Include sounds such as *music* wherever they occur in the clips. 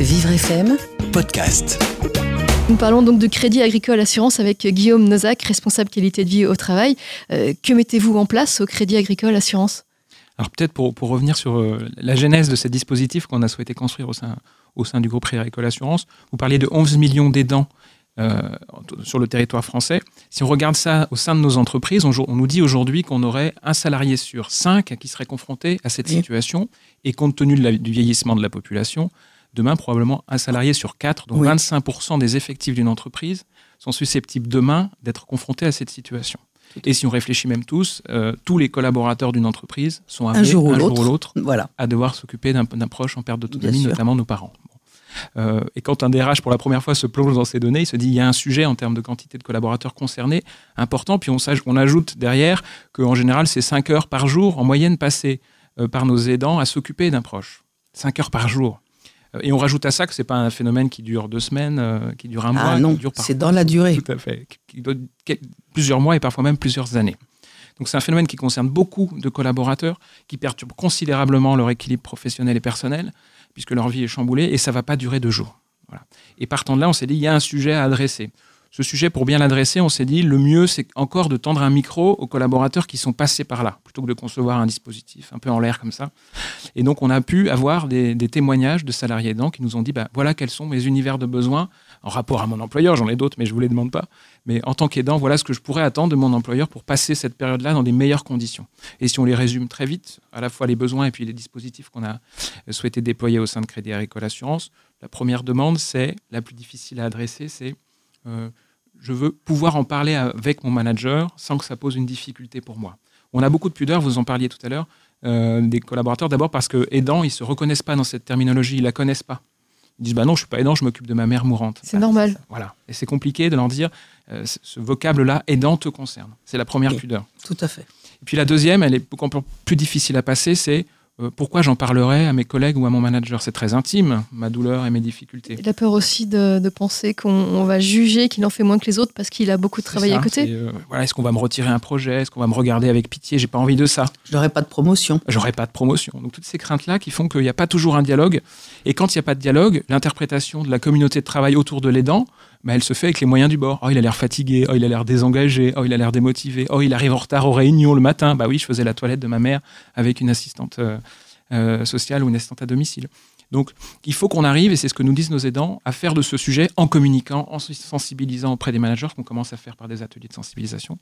Vivre FM Podcast. Nous parlons donc de Crédit Agricole Assurance avec Guillaume Nozac, responsable qualité de vie au travail. Euh, que mettez-vous en place au Crédit Agricole Assurance? Alors peut-être pour, pour, revenir sur euh, la genèse de ces dispositifs qu'on a souhaité construire au sein, au sein du groupe Crédit Agricole Assurance, vous parliez de 11 millions d'aidants euh, sur le territoire français. Si on regarde ça au sein de nos entreprises, on, on nous dit aujourd'hui qu'on aurait un salarié sur cinq qui serait confronté à cette situation. Et compte tenu de la, du vieillissement de la population, demain, probablement un salarié sur quatre, donc oui. 25% des effectifs d'une entreprise, sont susceptibles demain d'être confrontés à cette situation. Et si on réfléchit même tous, euh, tous les collaborateurs d'une entreprise sont amenés, un jour ou l'autre voilà. à devoir s'occuper d'un proche en perte d'autonomie, notamment nos parents. Bon. Euh, et quand un DRH, pour la première fois, se plonge dans ces données, il se dit il y a un sujet en termes de quantité de collaborateurs concernés important. Puis on, on ajoute derrière qu'en général, c'est 5 heures par jour en moyenne passées euh, par nos aidants à s'occuper d'un proche. 5 heures par jour. Et on rajoute à ça que ce n'est pas un phénomène qui dure deux semaines, euh, qui dure un ah mois. non, c'est dans la durée. Tout à fait. Qui doit, plusieurs mois et parfois même plusieurs années. Donc c'est un phénomène qui concerne beaucoup de collaborateurs, qui perturbe considérablement leur équilibre professionnel et personnel, puisque leur vie est chamboulée, et ça ne va pas durer deux jours. Voilà. Et partant de là, on s'est dit, il y a un sujet à adresser. Ce sujet, pour bien l'adresser, on s'est dit, le mieux, c'est encore de tendre un micro aux collaborateurs qui sont passés par là, plutôt que de concevoir un dispositif un peu en l'air comme ça. Et donc, on a pu avoir des, témoignages de salariés aidants qui nous ont dit, bah, voilà quels sont mes univers de besoins en rapport à mon employeur. J'en ai d'autres, mais je ne vous les demande pas. Mais en tant qu'aidant, voilà ce que je pourrais attendre de mon employeur pour passer cette période-là dans des meilleures conditions. Et si on les résume très vite, à la fois les besoins et puis les dispositifs qu'on a souhaité déployer au sein de Crédit Agricole Assurance, la première demande, c'est, la plus difficile à adresser, c'est euh, je veux pouvoir en parler avec mon manager sans que ça pose une difficulté pour moi. On a beaucoup de pudeur, vous en parliez tout à l'heure, euh, des collaborateurs, d'abord parce que aidants, ils ne se reconnaissent pas dans cette terminologie, ils ne la connaissent pas. Ils disent bah non, je suis pas aidant, je m'occupe de ma mère mourante. C'est bah, normal. Voilà. Et c'est compliqué de leur dire euh, ce vocable-là, aidant te concerne. C'est la première Oui. pudeur. Tout à fait. Et puis la deuxième, elle est beaucoup plus difficile à passer, c'est euh, pourquoi j'en parlerai à mes collègues ou à mon manager? C'est très intime, ma douleur et mes difficultés. La peur aussi de, de penser qu'on va juger qu'il en fait moins que les autres parce qu'il a beaucoup de travail ça, à côté. Euh, voilà, Est-ce qu'on va me retirer un projet? Est-ce qu'on va me regarder avec pitié? J'ai pas envie de ça. Je n'aurai pas de promotion. J'aurai pas de promotion. Donc toutes ces craintes-là qui font qu'il n'y a pas toujours un dialogue. Et quand il n'y a pas de dialogue, l'interprétation de la communauté de travail autour de l'aidant, bah, elle se fait avec les moyens du bord. Oh, il a l'air fatigué, oh, il a l'air désengagé, oh, il a l'air démotivé, oh, il arrive en retard aux réunions le matin. Bah oui, je faisais la toilette de ma mère avec une assistante euh, euh, sociale ou une assistante à domicile. Donc, il faut qu'on arrive, et c'est ce que nous disent nos aidants, à faire de ce sujet en communiquant, en sensibilisant auprès des managers, qu'on commence à faire par des ateliers de sensibilisation,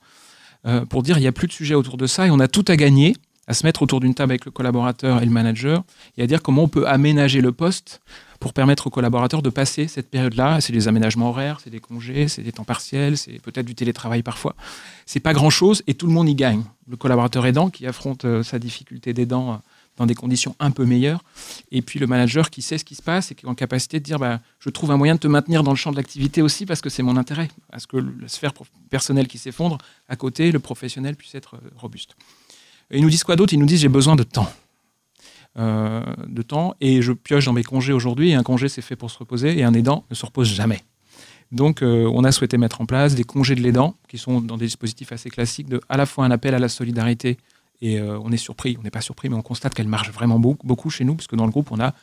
euh, pour dire il n'y a plus de sujet autour de ça et on a tout à gagner à se mettre autour d'une table avec le collaborateur et le manager et à dire comment on peut aménager le poste pour permettre aux collaborateurs de passer cette période-là. C'est des aménagements horaires, c'est des congés, c'est des temps partiels, c'est peut-être du télétravail parfois. C'est pas grand-chose et tout le monde y gagne. Le collaborateur aidant qui affronte euh, sa difficulté d'aidant euh, dans des conditions un peu meilleures, et puis le manager qui sait ce qui se passe et qui est en capacité de dire bah, je trouve un moyen de te maintenir dans le champ de l'activité aussi parce que c'est mon intérêt, à ce que la sphère personnelle qui s'effondre, à côté, le professionnel puisse être euh, robuste. Et ils nous disent quoi d'autre? Ils nous disent j'ai besoin de temps. Euh, de temps et je pioche dans mes congés aujourd'hui et un congé c'est fait pour se reposer et un aidant ne se repose jamais. Donc euh, on a souhaité mettre en place des congés de l'aidant qui sont dans des dispositifs assez classiques de à la fois un appel à la solidarité et euh, on est surpris, on n'est pas surpris mais on constate qu'elle marche vraiment beaucoup, beaucoup chez nous puisque dans le groupe on a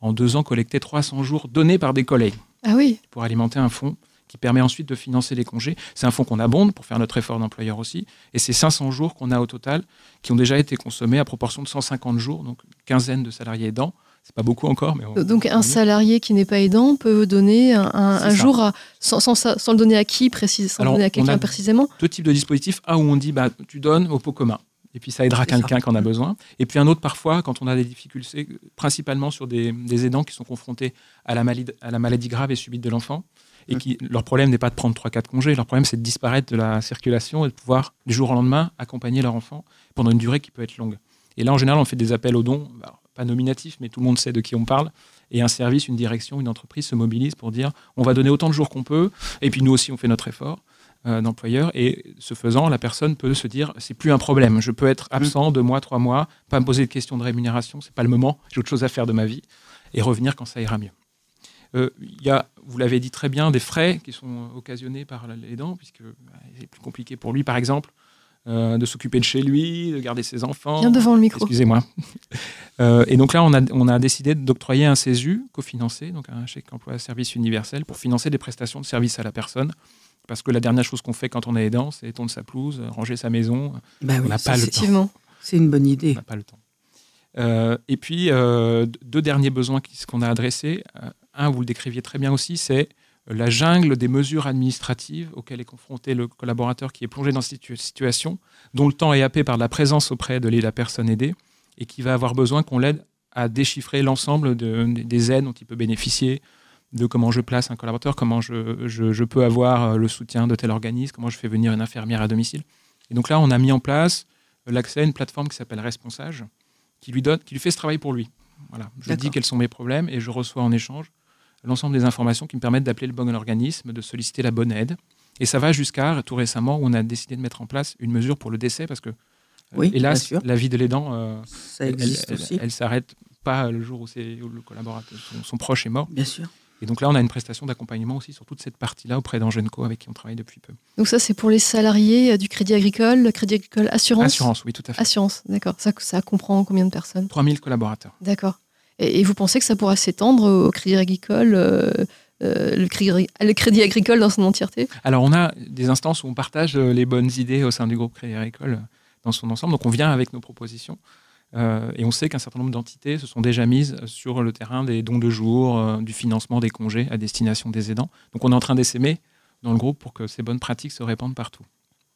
en deux ans collecté 300 jours donnés par des collègues ah oui. pour alimenter un fonds qui permet ensuite de financer les congés. C'est un fonds qu'on abonde pour faire notre effort d'employeur aussi. Et c'est 500 jours qu'on a au total qui ont déjà été consommés à proportion de 150 jours, donc une quinzaine de salariés aidants. C'est pas beaucoup encore, mais on, donc un salarié qui n'est pas aidant peut donner un, un, un jour à, sans, sans, sans, le donner à qui précisément, sans Alors, le donner à quelqu'un précisément. Deux types de dispositifs. Un où on dit bah tu donnes au pot commun. Et puis ça aidera quelqu'un qui en a besoin. Et puis un autre parfois, quand on a des difficultés, principalement sur des, des aidants qui sont confrontés à la, maladie, à la maladie grave et subite de l'enfant, et qui, leur problème n'est pas de prendre 3-4 congés, leur problème c'est de disparaître de la circulation et de pouvoir, du jour au lendemain, accompagner leur enfant pendant une durée qui peut être longue. Et là, en général, on fait des appels aux dons, bah, pas nominatifs, mais tout le monde sait de qui on parle. Et un service, une direction, une entreprise se mobilise pour dire on va donner autant de jours qu'on peut, et puis nous aussi, on fait notre effort euh, d'employeur. Et ce faisant, la personne peut se dire c'est plus un problème, je peux être absent deux mois, trois mois, pas me poser de questions de rémunération, c'est pas le moment, j'ai autre chose à faire de ma vie, et revenir quand ça ira mieux. Il euh, y a, vous l'avez dit très bien, des frais qui sont occasionnés par l'aidant, puisque bah, c'est plus compliqué pour lui. Par exemple, de s'occuper de chez lui, de garder ses enfants. Bien devant le micro. Excusez-moi. *laughs* et donc là, on a, on a décidé d'octroyer un CESU cofinancé, donc un chèque emploi service universel, pour financer des prestations de service à la personne. Parce que la dernière chose qu'on fait quand on est aidant, c'est tondre sa pelouse, ranger sa maison. Bah on n'a pas le temps. C'est une bonne idée. On n'a pas le temps. Euh, et puis, euh, deux derniers besoins qu'on a adressés. Euh, un, vous le décriviez très bien aussi, c'est la jungle des mesures administratives auxquelles est confronté le collaborateur qui est plongé dans cette situation, dont le temps est happé par la présence auprès de la personne aidée et qui va avoir besoin qu'on l'aide à déchiffrer l'ensemble des aides dont il peut bénéficier, de comment je place un collaborateur, comment je, je, peux avoir le soutien de tel organisme, comment je fais venir une infirmière à domicile. Et donc là, on a mis en place l'accès à une plateforme qui s'appelle Responsage, qui lui, donne, qui lui fait ce travail pour lui. Voilà. Je dis quels sont mes problèmes et je reçois en échange l'ensemble des informations qui me permettent d'appeler le bon organisme, de solliciter la bonne aide. Et ça va jusqu'à tout récemment où on a décidé de mettre en place une mesure pour le décès parce que, euh, oui, hélas, la vie de l'aidant, euh, elle, elle, s'arrête pas le jour où, où le collaborateur, son, proche est mort. Bien sûr. Et donc là, on a une prestation d'accompagnement aussi sur toute cette partie-là auprès d'Angenco avec qui on travaille depuis peu. Donc ça, c'est pour les salariés euh, du Crédit Agricole, le Crédit Agricole Assurance? Assurance, oui, tout à fait. Assurance, d'accord. Ça, ça comprend combien de personnes? 3000 collaborateurs. D'accord. Et, vous pensez que ça pourra s'étendre au Crédit Agricole euh, euh, le, crédit, le, crédit, agricole dans son entièreté? Alors, on a des instances où on partage les bonnes idées au sein du groupe Crédit Agricole dans son ensemble. Donc, on vient avec nos propositions. Euh, et on sait qu'un certain nombre d'entités se sont déjà mises sur le terrain des dons de jour, euh, du financement des congés à destination des aidants. Donc on est en train d'essaimer dans le groupe pour que ces bonnes pratiques se répandent partout.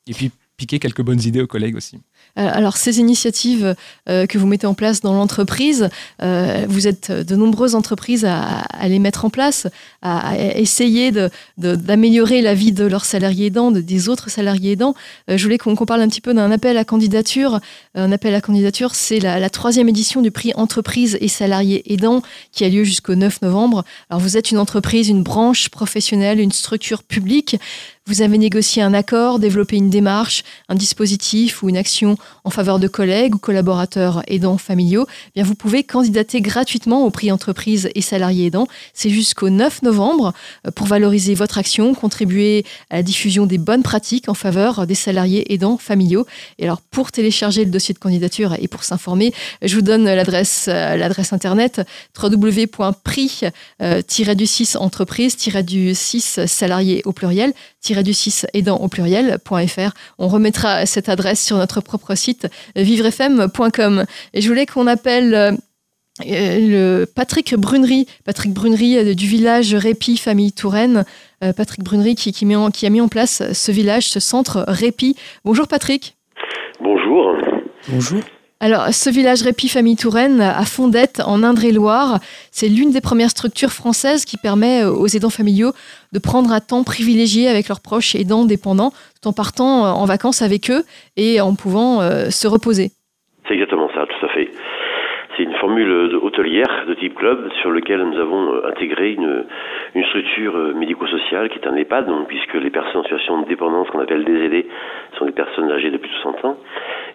Et puis piquer quelques bonnes idées aux collègues aussi. Euh, alors, ces initiatives euh, que vous mettez en place dans l'entreprise, euh, vous êtes de nombreuses entreprises à, les mettre en place, à, essayer d'améliorer la vie de leurs salariés aidants, de, des autres salariés aidants. je voulais qu'on parle un petit peu d'un appel à candidature. Un appel à candidature, c'est la, la, troisième édition du prix Entreprise et salariés aidants qui a lieu jusqu'au 9 novembre. Alors, vous êtes une entreprise, une branche professionnelle, une structure publique. Vous avez négocié un accord, développé une démarche, un dispositif ou une action en faveur de collègues ou collaborateurs aidants familiaux, eh bien vous pouvez candidater gratuitement au prix entreprise et salariés aidants. C'est jusqu'au 9 novembre euh, pour valoriser votre action, contribuer à la diffusion des bonnes pratiques en faveur des salariés aidants familiaux. Et alors pour télécharger le dossier de candidature et pour s'informer, je vous donne l'adresse euh, internet www.prix-du6 euh, entreprise-du6 salariés au pluriel du 6 aidant au pluriel.fr. On remettra cette adresse sur notre propre site vivrefm.com. Et je voulais qu'on appelle euh, le Patrick Brunery, Patrick Brunery euh, du village Répi Famille Touraine. Euh, Patrick Brunery qui, qui, qui a mis en place ce village, ce centre Répi. Bonjour Patrick. Bonjour. Bonjour. Alors, ce village Répi Famille Touraine à Fondette, en Indre-et-Loire, c'est l'une des premières structures françaises qui permet aux aidants familiaux de prendre un temps privilégié avec leurs proches aidants dépendants, tout en partant en vacances avec eux et en pouvant euh, se reposer. C'est exactement ça, tout à fait. C'est une formule hôtelière de type club sur lequel nous avons euh, intégré une, structure euh, médico-sociale qui est un EHPAD, puisque les personnes en situation de dépendance qu'on appelle décédées sont des personnes âgées de plus de 60 ans,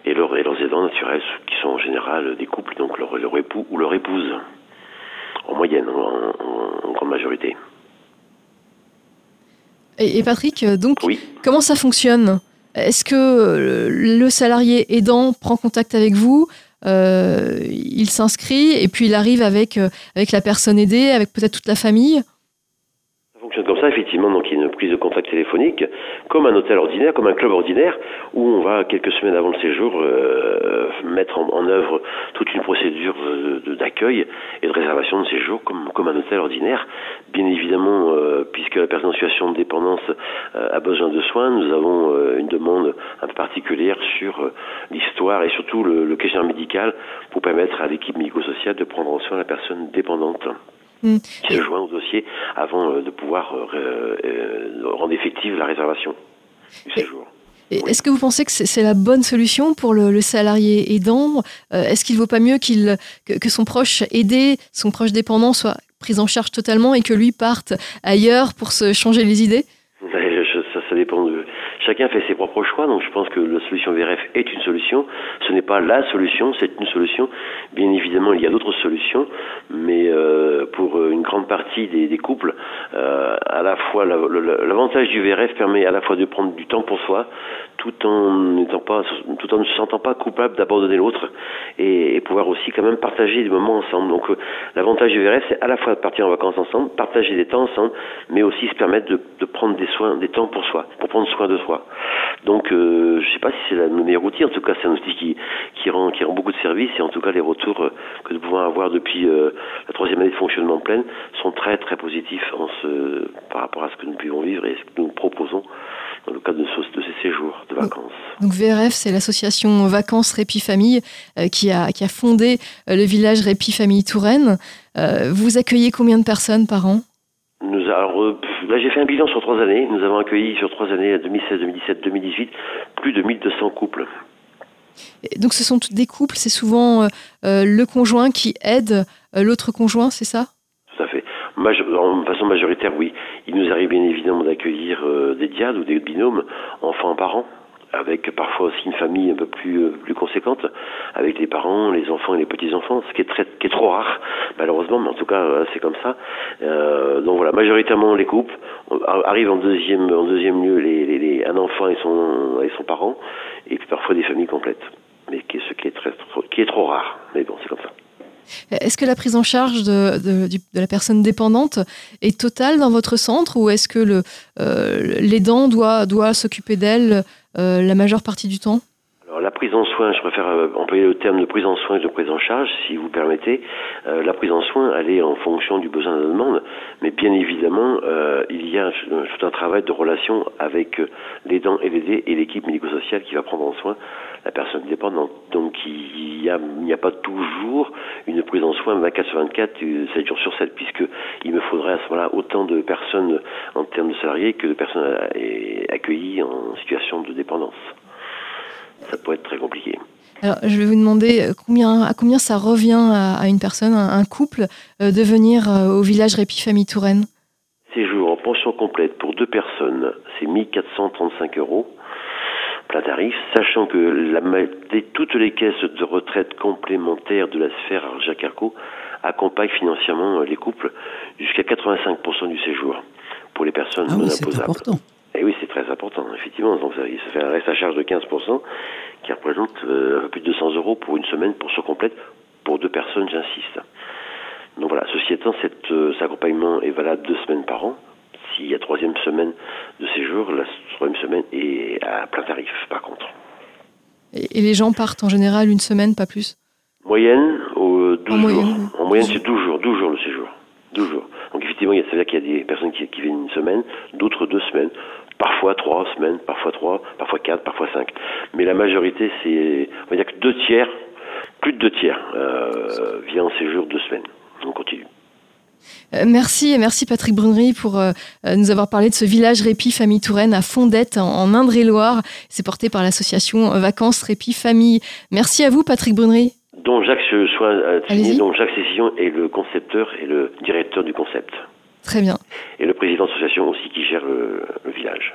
et, leur, et leurs aidants naturels qui sont en général des couples, donc leur, leur époux ou leur épouse, en moyenne, en, grande majorité. Et, Patrick, euh, donc, comment ça fonctionne? Est-ce que le salarié aidant prend contact avec vous euh, il s'inscrit et puis il arrive avec, euh, avec la personne aidée, avec peut-être toute la famille? Comme ça, effectivement, donc il y a une prise de contact téléphonique, comme un hôtel ordinaire, comme un club ordinaire, où on va quelques semaines avant le séjour euh, mettre en, œuvre toute une procédure d'accueil et de réservation de séjour, comme, comme un hôtel ordinaire. Bien évidemment, euh, puisque la personne en situation de dépendance euh, a besoin de soins, nous avons une demande un peu particulière sur l'histoire et surtout le, le questionnaire médical pour permettre à l'équipe médico-sociale de prendre en soin la personne dépendante. Mmh. qui se joint au dossier avant euh, de pouvoir euh, euh, rendre effective la réservation du séjour. Est-ce que vous pensez que c'est la bonne solution pour le, salarié aidant? Est-ce qu'il ne vaut pas mieux qu'il que, son proche aidé, son proche dépendant soit pris en charge totalement et que lui parte ailleurs pour se changer les idées? *laughs* Ça, ça, dépend de, Chacun fait ses propres choix, donc je pense que la solution VRF est une solution. Ce n'est pas la solution, c'est une solution. Bien évidemment, il y a d'autres solutions, mais euh, pour une grande partie des, couples, euh, à la fois l'avantage du VRF permet à la fois de prendre du temps pour soi, tout en ne se sentant pas coupable d'abandonner l'autre, et, pouvoir aussi quand même partager des moments ensemble. Donc euh, l'avantage du VRF, c'est à la fois de partir en vacances ensemble, partager des temps ensemble, mais aussi se permettre de, de prendre des soins, des temps pour soi, pour prendre soin de soi. Donc euh, je sais pas si c'est le meilleur outil, en tout cas c'est un outil qui, qui rend qui rend beaucoup de services, et en tout cas les retours euh, que nous pouvons avoir depuis euh, la troisième année de fonctionnement pleine sont très très positifs en ce, par rapport à ce que nous pouvons vivre et ce que nous proposons dans le cadre de, de ces séjours de vacances. Donc VRF, c'est l'association Vacances Répit Famille euh, qui, a, qui a fondé le village Répit Famille Touraine. Vous accueillez combien de personnes par an? Nous, là, j'ai fait un bilan sur trois années. Nous avons accueilli sur trois années, 2016, 2017, 2018, plus de 1200 couples. donc, ce sont des couples, c'est souvent le conjoint qui aide l'autre conjoint, c'est ça? En façon majoritaire, oui. Il nous arrive bien évidemment d'accueillir euh, des diades ou des binômes, enfants parents, avec parfois aussi une famille un peu plus euh, plus conséquente, avec les parents, les enfants et les petits enfants, ce qui est très qui est trop rare malheureusement, mais en tout cas euh, c'est comme ça. donc voilà, majoritairement les couples arrivent en deuxième en deuxième lieu les, les, un enfant et son et son parent, et puis parfois des familles complètes, mais qui, ce qui est très qui est trop rare. Mais bon, c'est comme ça. Est-ce que la prise en charge de, la personne dépendante est totale dans votre centre ou est-ce que euh, l'aidant doit, s'occuper d'elle euh, la majeure partie du temps? Prise en soin, je préfère euh, employer le terme de prise en soin et de prise en charge, si vous permettez. la prise en soin, elle est en fonction du besoin de la demande, mais bien évidemment, il y a tout un travail de relation avec l'aidant et l'aidé et l'équipe médico-sociale qui va prendre en soin la personne dépendante. Donc il n'y a, a, pas toujours une prise en soin 24 sur 24, 7 jours sur 7, puisque il me faudrait à ce moment-là autant de personnes en termes de salariés que de personnes accueillies en situation de dépendance. Ça pourrait être très compliqué. Alors, je vais vous demander euh, combien, à combien ça revient à, une personne, à un couple, euh, de venir euh, au village Répi Famille Touraine Séjour en pension complète pour deux personnes, c'est 1435 euros plein tarif, sachant que la, toutes les caisses de retraite complémentaires de la sphère Jacques Arco accompagnent financièrement les couples jusqu'à 85% du séjour pour les personnes ah non oui, imposables. Important. Et eh oui, c'est très important, effectivement. Donc ça, fait un reste à charge de 15% qui représente euh, un peu plus de 200 euros pour une semaine pour ce complète pour deux personnes, j'insiste. Donc voilà, ceci étant, cet, euh, cet accompagnement est valable deux semaines par an s'il y a troisième semaine de séjour, la troisième semaine est à plein tarif, par contre. Et, les gens partent en général une semaine, pas plus? Moyenne, au 12 en jours. Moyenne, en moyenne, c'est 12 jours, 12 jours le séjour. 12 jours. Donc effectivement, il y a, qu'il y a des personnes qui, viennent une semaine, d'autres deux semaines, parfois trois semaines, parfois trois, parfois quatre, parfois cinq. Mais la majorité, c'est, on va dire que deux tiers, plus de deux tiers, euh, vient en séjour deux semaines. On continue. Euh, merci et merci Patrick Brunery pour euh, nous avoir parlé de ce village Répit Famille Touraine à Fondette en, Indre-et-Loire. C'est porté par l'association Vacances Répit Famille. Merci à vous Patrick Brunery. Dont Jacques soit dont Jacques Cécillon est le concepteur et le directeur du concept. Très bien. Et le président de l'association aussi qui gère le, le village.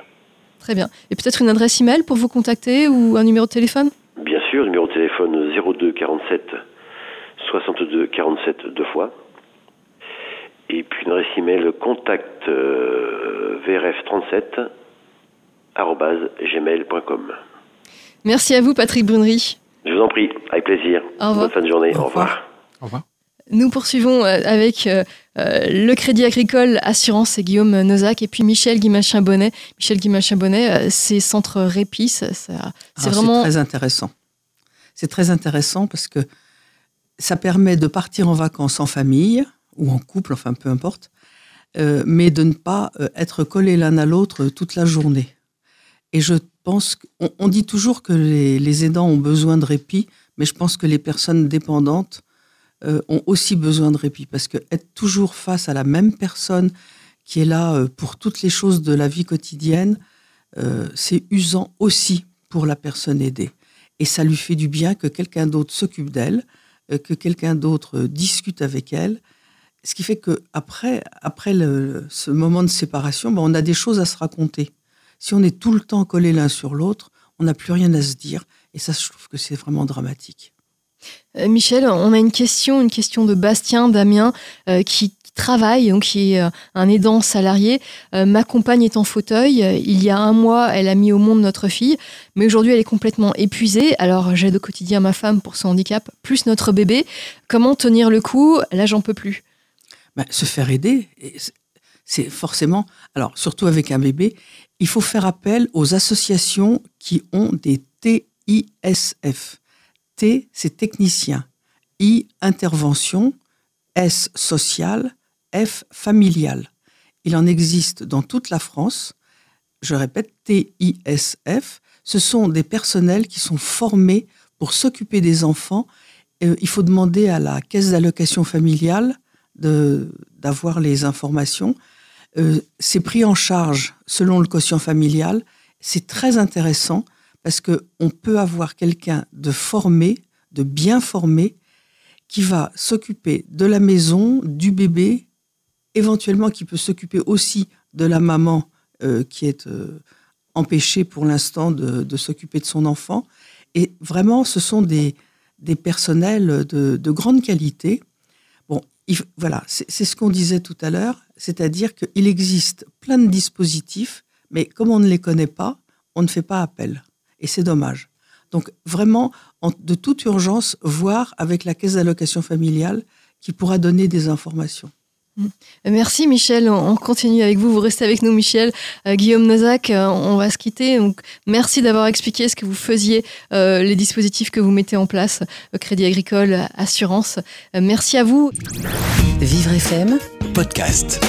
Très bien. Et peut-être une adresse email pour vous contacter ou un numéro de téléphone? Bien sûr, numéro de téléphone 02 47 62 47 deux fois et puis une adresse email contact euh, vrf37 gmail.com. Merci à vous, Patrick Brunery. Je vous en prie, avec plaisir. Bonne fin de journée. Au revoir. Au revoir. Nous poursuivons euh, avec euh, le Crédit Agricole Assurance et Guillaume Nozac et puis Michel Guimachin-Bonnet. Michel Guimachin-Bonnet, c'est Centre Répis, c'est vraiment... très intéressant. C'est très intéressant parce que ça permet de partir en vacances en famille, ou en couple, enfin peu importe, euh, mais de ne pas euh, être collés l'un à l'autre toute la journée. Et je pense qu'on on dit toujours que les, aidants ont besoin de répit, mais je pense que les personnes dépendantes euh, ont aussi besoin de répit, parce que être toujours face à la même personne qui est là pour toutes les choses de la vie quotidienne, c'est usant aussi pour la personne aidée. Et ça lui fait du bien que quelqu'un d'autre s'occupe d'elle, que quelqu'un d'autre discute avec elle, ce qui fait que après, après ce moment de séparation, ben, on a des choses à se raconter. Si on est tout le temps collés l'un sur l'autre, on n'a plus rien à se dire. Et ça, je trouve que c'est vraiment dramatique. Michel, on a une question, une question de Bastien Damien qui travaille, donc qui est un aidant salarié. ma compagne est en fauteuil. Il y a un mois, elle a mis au monde notre fille, mais aujourd'hui, elle est complètement épuisée. Alors, j'aide au quotidien ma femme pour son handicap, plus notre bébé. Comment tenir le coup? Là, j'en peux plus. Bah, se faire aider, c'est forcément, alors surtout avec un bébé, il faut faire appel aux associations qui ont des TISF. T, c'est technicien. I, intervention. S, social. F, familial. Il en existe dans toute la France. Je répète, TISF. Ce sont des personnels qui sont formés pour s'occuper des enfants. Euh, il faut demander à la caisse d'allocation familiale d'avoir les informations. Euh, c'est pris en charge selon le quotient familial. C'est très intéressant parce qu'on peut avoir quelqu'un de formé, de bien formé, qui va s'occuper de la maison, du bébé, éventuellement qui peut s'occuper aussi de la maman euh, qui est euh, empêchée pour l'instant de, s'occuper de son enfant. Et vraiment, ce sont des, personnels de, de grande qualité voilà, c'est ce qu'on disait tout à l'heure, c'est-à-dire qu'il existe plein de dispositifs, mais comme on ne les connaît pas, on ne fait pas appel. Et c'est dommage. Donc vraiment, de toute urgence, voir avec la caisse d'allocation familiale qui pourra donner des informations. Mm. Merci Michel, on continue avec vous, vous restez avec nous Michel. Euh, Guillaume Nozac, euh, on va se quitter. Donc, merci d'avoir expliqué ce que vous faisiez, euh, les dispositifs que vous mettez en place, Crédit Agricole, Assurance. merci à vous. Vivre FM, podcast.